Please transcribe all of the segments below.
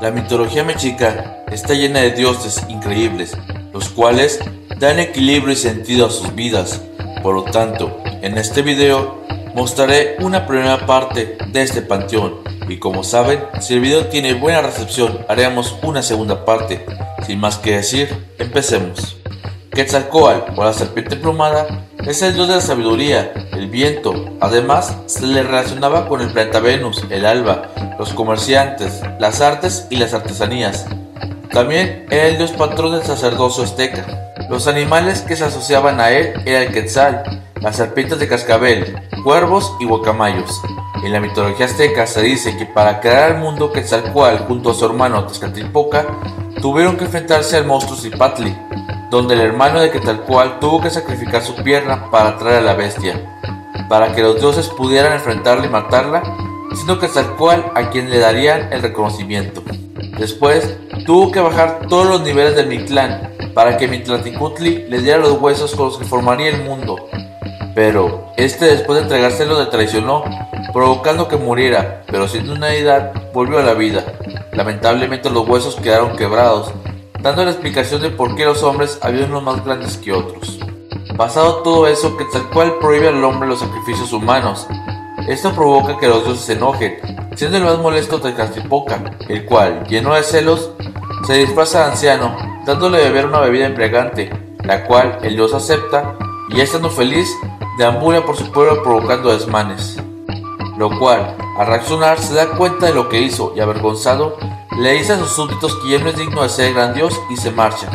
La mitología mexica está llena de dioses increíbles, los cuales dan equilibrio y sentido a sus vidas. Por lo tanto, en este video mostraré una primera parte de este panteón y como saben, si el video tiene buena recepción haremos una segunda parte. Sin más que decir, empecemos. Quetzalcoatl o la serpiente plumada es el dios de la sabiduría, viento. Además, se le relacionaba con el planeta Venus, el alba, los comerciantes, las artes y las artesanías. También era el dios patrón del sacerdocio azteca. Los animales que se asociaban a él eran el quetzal, las serpientes de cascabel, cuervos y guacamayos. En la mitología azteca se dice que para crear el mundo Quetzalcoatl junto a su hermano Tezcatlipoca tuvieron que enfrentarse al monstruo Zipatli, donde el hermano de Quetzalcoatl tuvo que sacrificar su pierna para atraer a la bestia, para que los dioses pudieran enfrentarla y matarla, siendo Quetzalcoatl a quien le darían el reconocimiento. Después, tuvo que bajar todos los niveles del Mictlán para que Mictlantecuhtli le diera los huesos con los que formaría el mundo. Pero este después de entregárselo le traicionó, provocando que muriera, pero siendo una deidad volvió a la vida. Lamentablemente los huesos quedaron quebrados, dando la explicación de por qué los hombres habían unos más grandes que otros. Pasado todo eso, Quetzalcoatl prohíbe al hombre los sacrificios humanos. Esto provoca que los dioses se enojen, siendo el más molesto Tezcatlipoca, el cual, lleno de celos, se disfraza de anciano, dándole a beber una bebida embriagante, la cual el dios acepta y estando feliz, deambula por su pueblo provocando desmanes. Lo cual, al reaccionar, se da cuenta de lo que hizo y avergonzado, le dice a sus súbditos que ya no es digno de ser gran dios y se marcha.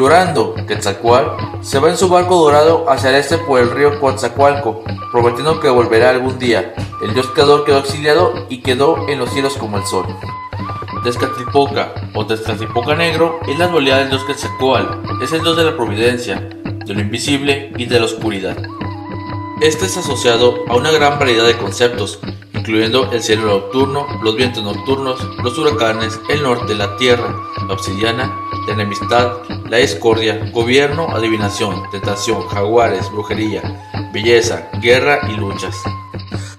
Llorando, Quetzalcoatl se va en su barco dorado hacia el este por el río Coatzacoalco, prometiendo que volverá algún día. El dios creador quedó exiliado y quedó en los cielos como el sol. Tezcatlipoca o Tezcatlipoca Negro es la dualidad del dios Quetzalcoatl, es el dios de la providencia, de lo invisible y de la oscuridad. Este es asociado a una gran variedad de conceptos, incluyendo el cielo nocturno, los vientos nocturnos, los huracanes, el norte, la tierra, la obsidiana, la enemistad, la discordia, gobierno, adivinación, tentación, jaguares, brujería, belleza, guerra y luchas.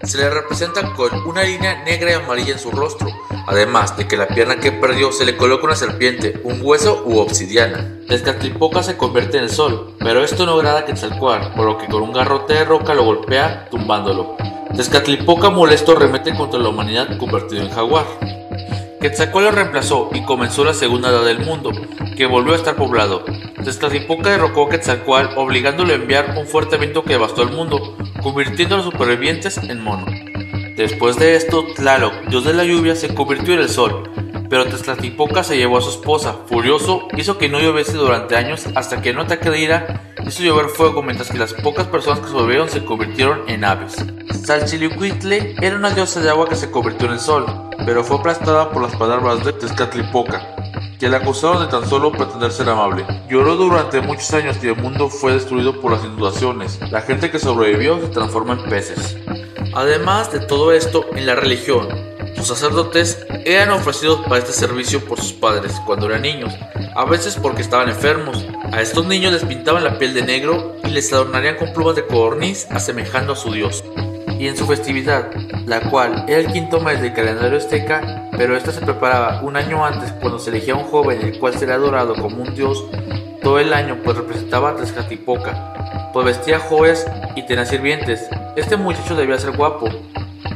Se le representa con una línea negra y amarilla en su rostro, además de que la pierna que perdió se le coloca una serpiente, un hueso u obsidiana. Tezcatlipoca se convierte en el sol, pero esto no agrada a Quetzalcoatl, por lo que con un garrote de roca lo golpea, tumbándolo. Tezcatlipoca molesto remete contra la humanidad convertido en jaguar. Quetzalcoatl lo reemplazó y comenzó la segunda edad del mundo, que volvió a estar poblado. Tezcatlipoca derrocó a Quetzalcoatl obligándolo a enviar un fuerte viento que devastó el mundo, convirtiendo a los supervivientes en mono. Después de esto, Tlaloc, dios de la lluvia, se convirtió en el sol, pero Tezcatlipoca se llevó a su esposa. Furioso, hizo que no lloviese durante años hasta que en un ataque de hizo llover fuego mientras que las pocas personas que sobrevivieron se convirtieron en aves. Salchilicuitle era una diosa de agua que se convirtió en el sol, pero fue aplastada por las palabras de Tezcatlipoca, que la acusaron de tan solo pretender ser amable. Lloró durante muchos años y el mundo fue destruido por las inundaciones. La gente que sobrevivió se transforma en peces. Además de todo esto, en la religión, sus sacerdotes eran ofrecidos para este servicio por sus padres cuando eran niños, a veces porque estaban enfermos. A estos niños les pintaban la piel de negro y les adornarían con plumas de codorniz asemejando a su dios y en su festividad, la cual era el quinto mes del calendario azteca, pero esta se preparaba un año antes cuando se elegía un joven el cual sería adorado como un dios todo el año pues representaba a Tezcatlipoca, pues vestía joyas y tenía sirvientes. Este muchacho debía ser guapo,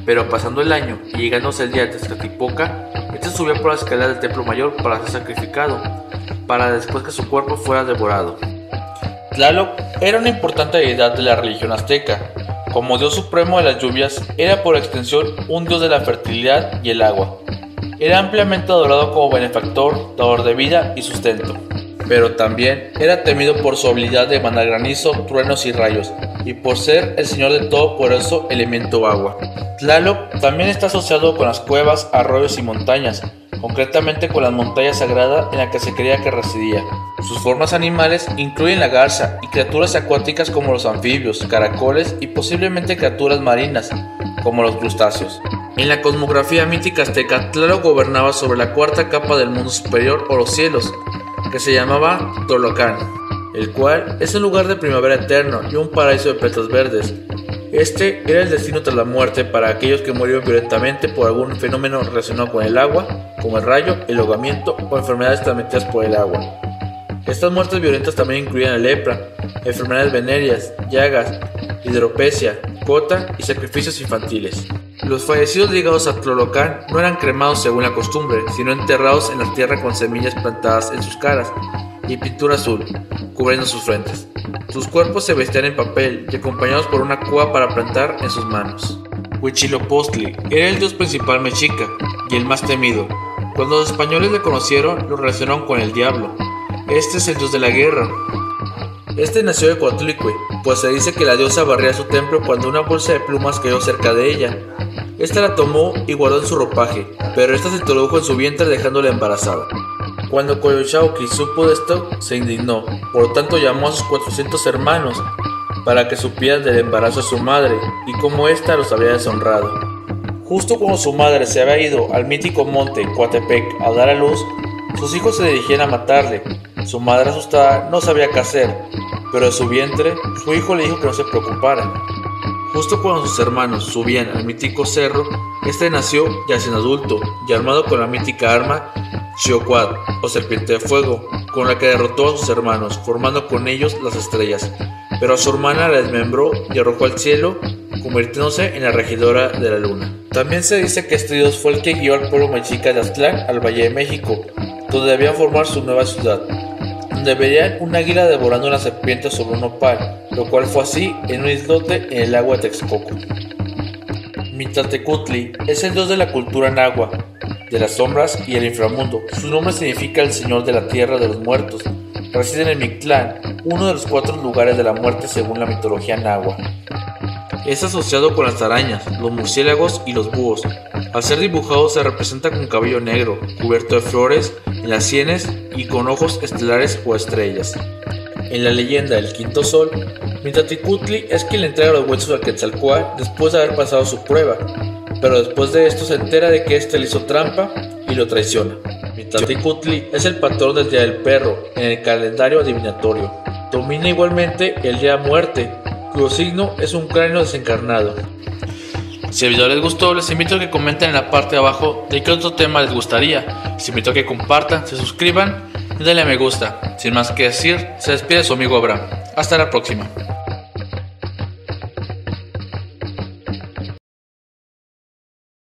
pero pasando el año y llegándose el día de Tezcatlipoca, este subió por la escalera del templo mayor para ser sacrificado, para después que su cuerpo fuera devorado. Tlaloc era una importante deidad de la religión azteca, como dios supremo de las lluvias, era por extensión un dios de la fertilidad y el agua. Era ampliamente adorado como benefactor, dador de vida y sustento. Pero también era temido por su habilidad de mandar granizo, truenos y rayos, y por ser el señor de todo poderoso elemento agua. Tlaloc también está asociado con las cuevas, arroyos y montañas, concretamente con la montaña sagrada en la que se creía que residía. Sus formas animales incluyen la garza y criaturas acuáticas como los anfibios, caracoles y posiblemente criaturas marinas, como los crustáceos. En la cosmografía mítica azteca, Tlaloc gobernaba sobre la cuarta capa del mundo superior o los cielos, que se llamaba Tolocán, el cual es un lugar de primavera eterno y un paraíso de petas verdes. Este era el destino tras la muerte para aquellos que murieron violentamente por algún fenómeno relacionado con el agua, como el rayo, el ahogamiento o enfermedades transmitidas por el agua. Estas muertes violentas también incluían la lepra, enfermedades venéreas, llagas, hidropesia, cota y sacrificios infantiles. Los fallecidos ligados a Tlolocan no eran cremados según la costumbre, sino enterrados en la tierra con semillas plantadas en sus caras y pintura azul, cubriendo sus frentes. Sus cuerpos se vestían en papel y acompañados por una cuba para plantar en sus manos. Huitzilopochtli era el dios principal mexica y el más temido. Cuando los españoles le conocieron, lo relacionaron con el diablo. Este es el dios de la guerra, este nació de Coatlicue, pues se dice que la diosa barría su templo cuando una bolsa de plumas cayó cerca de ella. Esta la tomó y guardó en su ropaje, pero esta se introdujo en su vientre dejándola embarazada. Cuando Coyochauqui supo de esto, se indignó, por lo tanto llamó a sus 400 hermanos para que supieran del embarazo de su madre y cómo ésta los había deshonrado. Justo cuando su madre se había ido al mítico monte Coatepec a dar a luz, sus hijos se dirigían a matarle. Su madre asustada no sabía qué hacer, pero de su vientre su hijo le dijo que no se preocupara. Justo cuando sus hermanos subían al mítico cerro, este nació ya sin adulto y armado con la mítica arma Xioquad o serpiente de fuego, con la que derrotó a sus hermanos, formando con ellos las estrellas. Pero a su hermana la desmembró y arrojó al cielo, convirtiéndose en la regidora de la luna. También se dice que este dios fue el que guió al pueblo mexica de Aztlán al Valle de México, donde debían formar su nueva ciudad donde un águila devorando una serpiente sobre un opal, lo cual fue así en un islote en el agua de Texcoco. Mitatecutli es el dios de la cultura nahua, de las sombras y el inframundo. Su nombre significa el señor de la tierra de los muertos. Reside en Mictlán, uno de los cuatro lugares de la muerte según la mitología nahua. Es asociado con las arañas, los murciélagos y los búhos. Al ser dibujado se representa con cabello negro, cubierto de flores en las sienes y con ojos estelares o estrellas. En la leyenda del quinto sol, Mitaticutli es quien le entrega los huesos a Quetzalcoatl después de haber pasado su prueba, pero después de esto se entera de que éste le hizo trampa y lo traiciona. Mitaticutli es el patrón del Día del Perro en el calendario adivinatorio. Domina igualmente el Día de Muerte, cuyo signo es un cráneo desencarnado. Si el video les gustó, les invito a que comenten en la parte de abajo de qué otro tema les gustaría. Les invito a que compartan, se suscriban y denle a me gusta. Sin más que decir, se despide su amigo Abraham. Hasta la próxima.